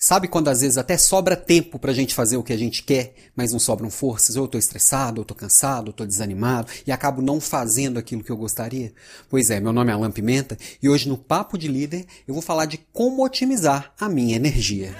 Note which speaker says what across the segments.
Speaker 1: Sabe quando às vezes até sobra tempo pra gente fazer o que a gente quer, mas não sobram forças? Ou eu tô estressado, ou tô cansado, ou tô desanimado e acabo não fazendo aquilo que eu gostaria? Pois é, meu nome é Alan Pimenta e hoje no Papo de Líder eu vou falar de como otimizar a minha energia.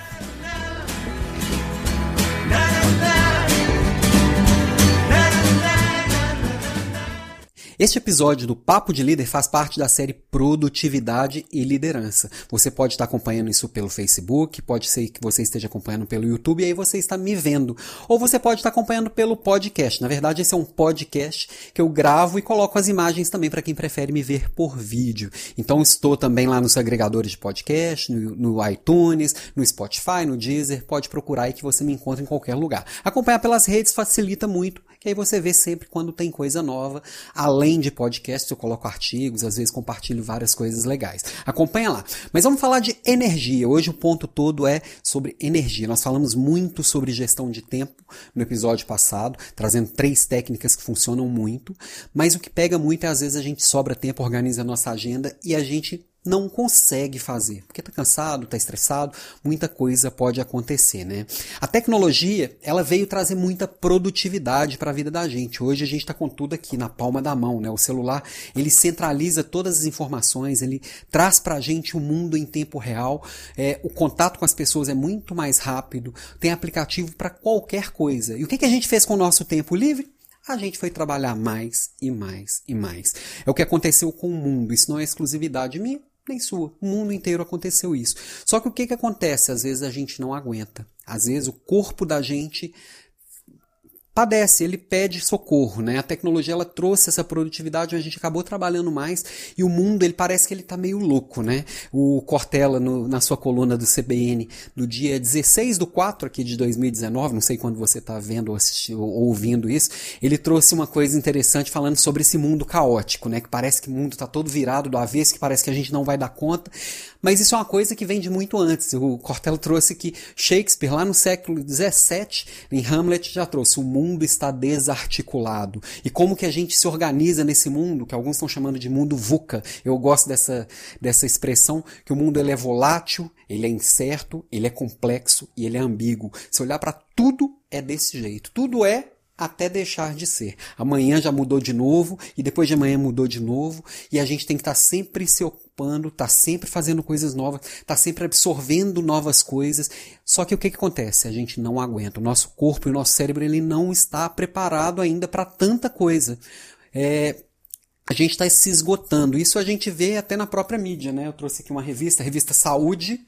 Speaker 1: Este episódio do Papo de Líder faz parte da série Produtividade e Liderança. Você pode estar acompanhando isso pelo Facebook, pode ser que você esteja acompanhando pelo YouTube e aí você está me vendo. Ou você pode estar acompanhando pelo podcast. Na verdade, esse é um podcast que eu gravo e coloco as imagens também para quem prefere me ver por vídeo. Então estou também lá nos agregadores de podcast, no, no iTunes, no Spotify, no Deezer. Pode procurar aí que você me encontra em qualquer lugar. Acompanhar pelas redes facilita muito, que aí você vê sempre quando tem coisa nova, além de podcast, eu coloco artigos, às vezes compartilho várias coisas legais. Acompanha lá. Mas vamos falar de energia. Hoje o ponto todo é sobre energia. Nós falamos muito sobre gestão de tempo no episódio passado, trazendo três técnicas que funcionam muito. Mas o que pega muito é às vezes a gente sobra tempo, organiza a nossa agenda e a gente não consegue fazer, porque está cansado, está estressado, muita coisa pode acontecer, né? A tecnologia, ela veio trazer muita produtividade para a vida da gente. Hoje a gente está com tudo aqui na palma da mão, né? O celular, ele centraliza todas as informações, ele traz para a gente o mundo em tempo real, é, o contato com as pessoas é muito mais rápido, tem aplicativo para qualquer coisa. E o que, que a gente fez com o nosso tempo livre? a gente foi trabalhar mais e mais e mais. É o que aconteceu com o mundo. Isso não é exclusividade minha nem sua. O mundo inteiro aconteceu isso. Só que o que, que acontece? Às vezes a gente não aguenta. Às vezes o corpo da gente padece, ele pede socorro, né? A tecnologia ela trouxe essa produtividade, a gente acabou trabalhando mais e o mundo ele parece que ele tá meio louco, né? O Cortella no, na sua coluna do CBN do dia 16 do 4 aqui de 2019, não sei quando você está vendo ou, assistindo, ou ouvindo isso, ele trouxe uma coisa interessante falando sobre esse mundo caótico, né? Que parece que o mundo está todo virado do avesso, que parece que a gente não vai dar conta, mas isso é uma coisa que vem de muito antes. O Cortella trouxe que Shakespeare lá no século 17 em Hamlet já trouxe o mundo mundo está desarticulado. E como que a gente se organiza nesse mundo, que alguns estão chamando de mundo VUCA. Eu gosto dessa, dessa expressão, que o mundo ele é volátil, ele é incerto, ele é complexo e ele é ambíguo. Se olhar para tudo, é desse jeito. Tudo é até deixar de ser. Amanhã já mudou de novo e depois de amanhã mudou de novo e a gente tem que estar tá sempre se ocupando, tá sempre fazendo coisas novas, tá sempre absorvendo novas coisas. Só que o que, que acontece? A gente não aguenta. O nosso corpo e o nosso cérebro ele não está preparado ainda para tanta coisa. É, a gente está se esgotando. Isso a gente vê até na própria mídia, né? Eu trouxe aqui uma revista, a revista Saúde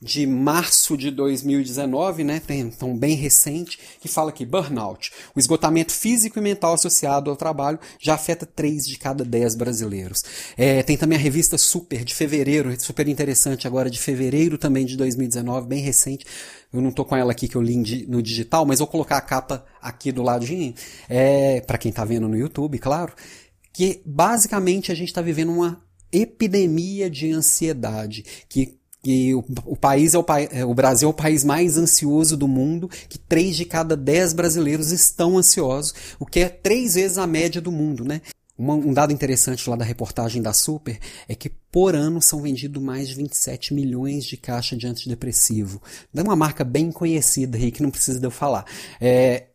Speaker 1: de março de 2019, né, então bem recente, que fala que burnout, o esgotamento físico e mental associado ao trabalho, já afeta 3 de cada 10 brasileiros. É, tem também a revista Super, de fevereiro, super interessante agora, de fevereiro também de 2019, bem recente. Eu não tô com ela aqui que eu li no digital, mas vou colocar a capa aqui do ladinho, é, para quem tá vendo no YouTube, claro, que basicamente a gente está vivendo uma epidemia de ansiedade que que o, o país é o, é, o Brasil é o país mais ansioso do mundo, que três de cada dez brasileiros estão ansiosos, o que é três vezes a média do mundo, né? Uma, um dado interessante lá da reportagem da Super é que por ano são vendidos mais de 27 milhões de caixas de antidepressivo. É uma marca bem conhecida aí que não precisa de eu falar. É,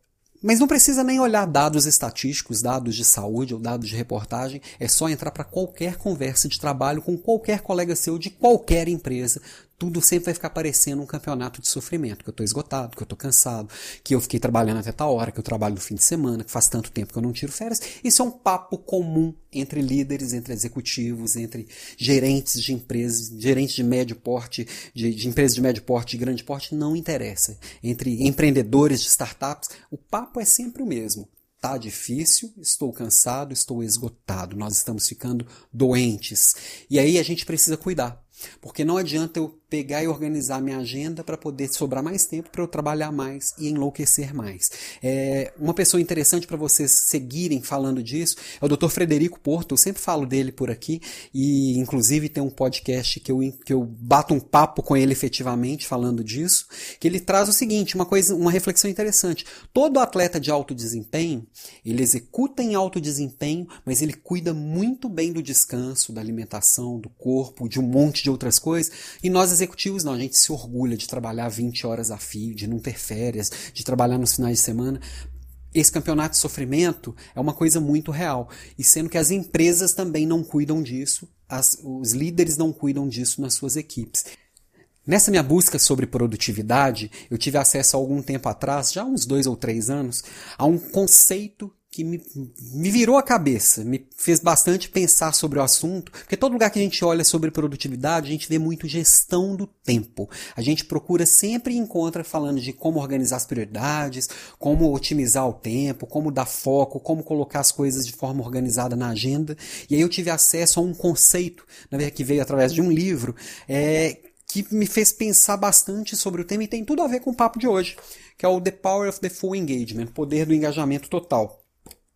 Speaker 1: mas não precisa nem olhar dados estatísticos, dados de saúde ou dados de reportagem, é só entrar para qualquer conversa de trabalho com qualquer colega seu de qualquer empresa tudo sempre vai ficar parecendo um campeonato de sofrimento, que eu estou esgotado, que eu estou cansado, que eu fiquei trabalhando até tal hora, que eu trabalho no fim de semana, que faz tanto tempo que eu não tiro férias. Isso é um papo comum entre líderes, entre executivos, entre gerentes de empresas, gerentes de médio porte, de, de empresas de médio porte, de grande porte, não interessa. Entre empreendedores de startups, o papo é sempre o mesmo. Tá difícil, estou cansado, estou esgotado, nós estamos ficando doentes. E aí a gente precisa cuidar. Porque não adianta eu pegar e organizar minha agenda para poder sobrar mais tempo para eu trabalhar mais e enlouquecer mais. É, uma pessoa interessante para vocês seguirem falando disso é o Dr. Frederico Porto. Eu sempre falo dele por aqui e, inclusive, tem um podcast que eu, que eu bato um papo com ele efetivamente falando disso. Que ele traz o seguinte: uma coisa, uma reflexão interessante. Todo atleta de alto desempenho ele executa em alto desempenho, mas ele cuida muito bem do descanso, da alimentação, do corpo, de um monte de outras coisas. E nós executivos não, a gente se orgulha de trabalhar 20 horas a fio, de não ter férias, de trabalhar nos finais de semana. Esse campeonato de sofrimento é uma coisa muito real. E sendo que as empresas também não cuidam disso, as, os líderes não cuidam disso nas suas equipes. Nessa minha busca sobre produtividade, eu tive acesso há algum tempo atrás, já uns dois ou três anos, a um conceito que me, me virou a cabeça, me fez bastante pensar sobre o assunto, porque todo lugar que a gente olha sobre produtividade, a gente vê muito gestão do tempo. A gente procura sempre e encontra falando de como organizar as prioridades, como otimizar o tempo, como dar foco, como colocar as coisas de forma organizada na agenda. E aí eu tive acesso a um conceito, na verdade, que veio através de um livro, é, que me fez pensar bastante sobre o tema e tem tudo a ver com o papo de hoje, que é o The Power of the Full Engagement, poder do engajamento total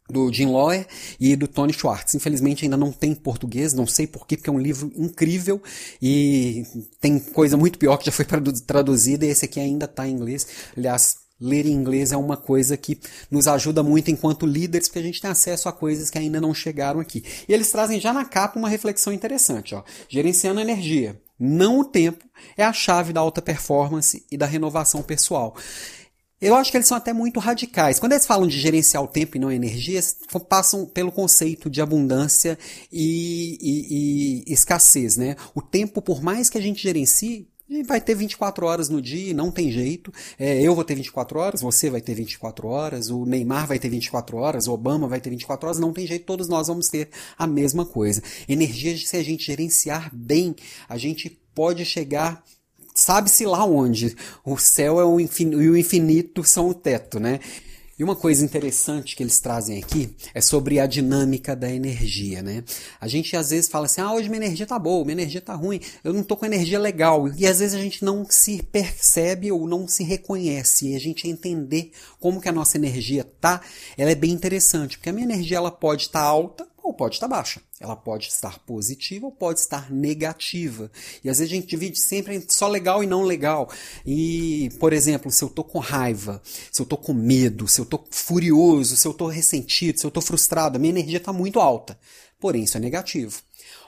Speaker 1: do Jim Lawyer e do Tony Schwartz. Infelizmente ainda não tem português, não sei porquê, porque é um livro incrível e tem coisa muito pior que já foi traduzida e esse aqui ainda está em inglês. Aliás, ler em inglês é uma coisa que nos ajuda muito enquanto líderes, porque a gente tem acesso a coisas que ainda não chegaram aqui. E eles trazem já na capa uma reflexão interessante, ó. Gerenciando energia, não o tempo, é a chave da alta performance e da renovação pessoal. Eu acho que eles são até muito radicais. Quando eles falam de gerenciar o tempo e não energia, passam pelo conceito de abundância e, e, e escassez, né? O tempo, por mais que a gente gerencie, vai ter 24 horas no dia, não tem jeito. É, eu vou ter 24 horas, você vai ter 24 horas, o Neymar vai ter 24 horas, o Obama vai ter 24 horas, não tem jeito, todos nós vamos ter a mesma coisa. Energia, se a gente gerenciar bem, a gente pode chegar sabe-se lá onde. O céu é o infinito, e o infinito são o teto, né? E uma coisa interessante que eles trazem aqui é sobre a dinâmica da energia, né? A gente às vezes fala assim: "Ah, hoje minha energia tá boa, minha energia tá ruim, eu não tô com energia legal". E às vezes a gente não se percebe ou não se reconhece. E a gente entender como que a nossa energia tá, ela é bem interessante, porque a minha energia ela pode estar tá alta ou pode estar baixa. Ela pode estar positiva ou pode estar negativa. E às vezes a gente divide sempre entre só legal e não legal. E, por exemplo, se eu tô com raiva, se eu tô com medo, se eu tô furioso, se eu tô ressentido, se eu tô frustrado, a minha energia está muito alta. Porém, isso é negativo.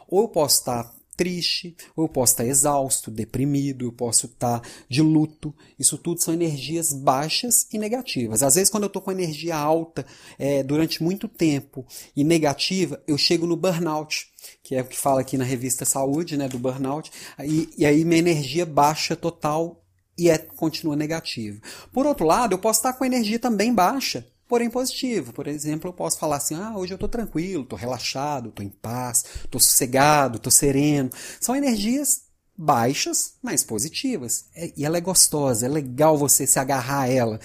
Speaker 1: Ou eu posso estar triste, ou eu posso estar exausto, deprimido, eu posso estar de luto. Isso tudo são energias baixas e negativas. Às vezes, quando eu estou com energia alta é, durante muito tempo e negativa, eu chego no burnout, que é o que fala aqui na revista Saúde, né, do burnout, e, e aí minha energia baixa total e é, continua negativa. Por outro lado, eu posso estar com energia também baixa porém positivo. Por exemplo, eu posso falar assim: ah, hoje eu estou tranquilo, estou relaxado, estou em paz, estou sossegado, estou sereno. São energias baixas, mas positivas. É, e ela é gostosa, é legal você se agarrar a ela.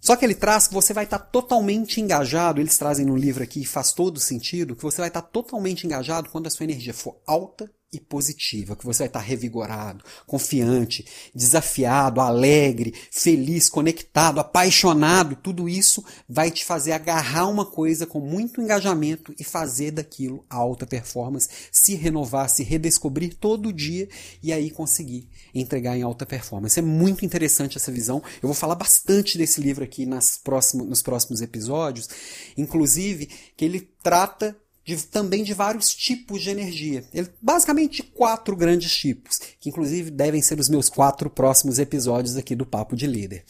Speaker 1: Só que ele traz que você vai estar totalmente engajado, eles trazem no livro aqui, faz todo sentido, que você vai estar totalmente engajado quando a sua energia for alta e positiva, que você vai estar revigorado, confiante, desafiado, alegre, feliz, conectado, apaixonado. Tudo isso vai te fazer agarrar uma coisa com muito engajamento e fazer daquilo alta performance, se renovar, se redescobrir todo dia e aí conseguir entregar em alta performance. É muito interessante essa visão. Eu vou falar bastante desse livro aqui nas próximos, nos próximos episódios, inclusive que ele trata de, também de vários tipos de energia. Ele, basicamente quatro grandes tipos, que inclusive devem ser os meus quatro próximos episódios aqui do Papo de Líder.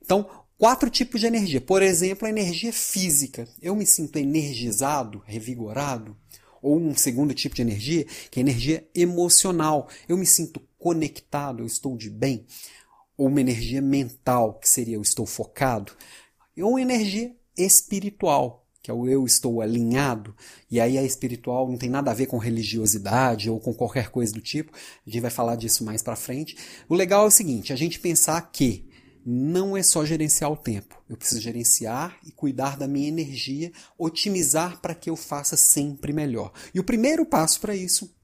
Speaker 1: Então, quatro tipos de energia. Por exemplo, a energia física. Eu me sinto energizado, revigorado. Ou um segundo tipo de energia, que é energia emocional. Eu me sinto conectado, eu estou de bem. Ou uma energia mental, que seria eu estou focado. Ou energia espiritual, que é o eu estou alinhado, e aí a espiritual não tem nada a ver com religiosidade ou com qualquer coisa do tipo, a gente vai falar disso mais para frente. O legal é o seguinte, a gente pensar que não é só gerenciar o tempo, eu preciso gerenciar e cuidar da minha energia, otimizar para que eu faça sempre melhor. E o primeiro passo para isso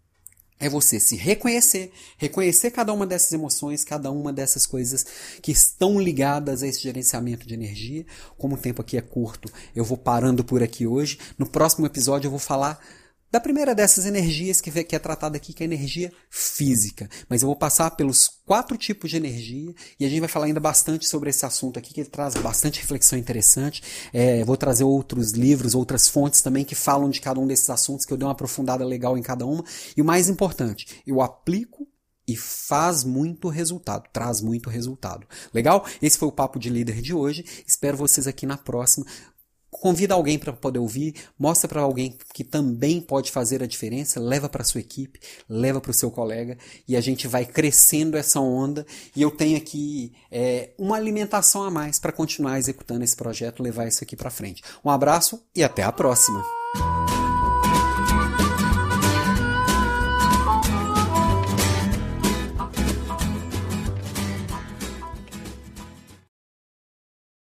Speaker 1: é você se reconhecer, reconhecer cada uma dessas emoções, cada uma dessas coisas que estão ligadas a esse gerenciamento de energia. Como o tempo aqui é curto, eu vou parando por aqui hoje. No próximo episódio eu vou falar da primeira dessas energias que é tratada aqui, que é a energia física. Mas eu vou passar pelos quatro tipos de energia e a gente vai falar ainda bastante sobre esse assunto aqui, que ele traz bastante reflexão interessante. É, vou trazer outros livros, outras fontes também que falam de cada um desses assuntos, que eu dei uma aprofundada legal em cada uma. E o mais importante, eu aplico e faz muito resultado, traz muito resultado. Legal? Esse foi o Papo de Líder de hoje. Espero vocês aqui na próxima. Convida alguém para poder ouvir, mostra para alguém que também pode fazer a diferença, leva para sua equipe, leva para o seu colega e a gente vai crescendo essa onda. E eu tenho aqui é, uma alimentação a mais para continuar executando esse projeto, levar isso aqui para frente. Um abraço e até a próxima.